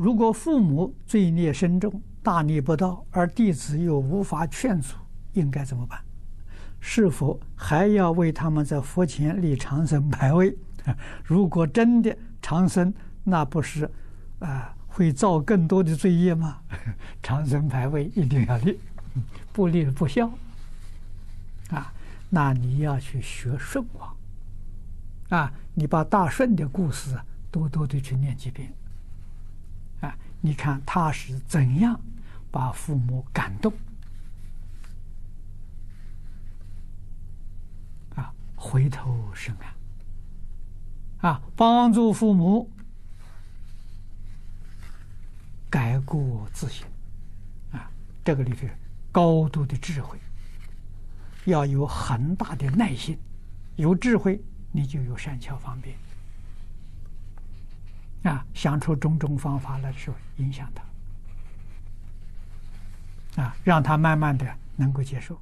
如果父母罪孽深重，大逆不道，而弟子又无法劝阻，应该怎么办？是否还要为他们在佛前立长生牌位？如果真的长生，那不是啊会造更多的罪业吗？长生牌位一定要立，不立不孝啊！那你要去学顺王啊！你把大顺的故事多多的去念几遍。你看他是怎样把父母感动啊？回头是岸啊！帮助父母改过自新啊！这个里头高度的智慧，要有很大的耐心，有智慧你就有善巧方便。啊，想出种种方法来说影响他，啊，让他慢慢的能够接受。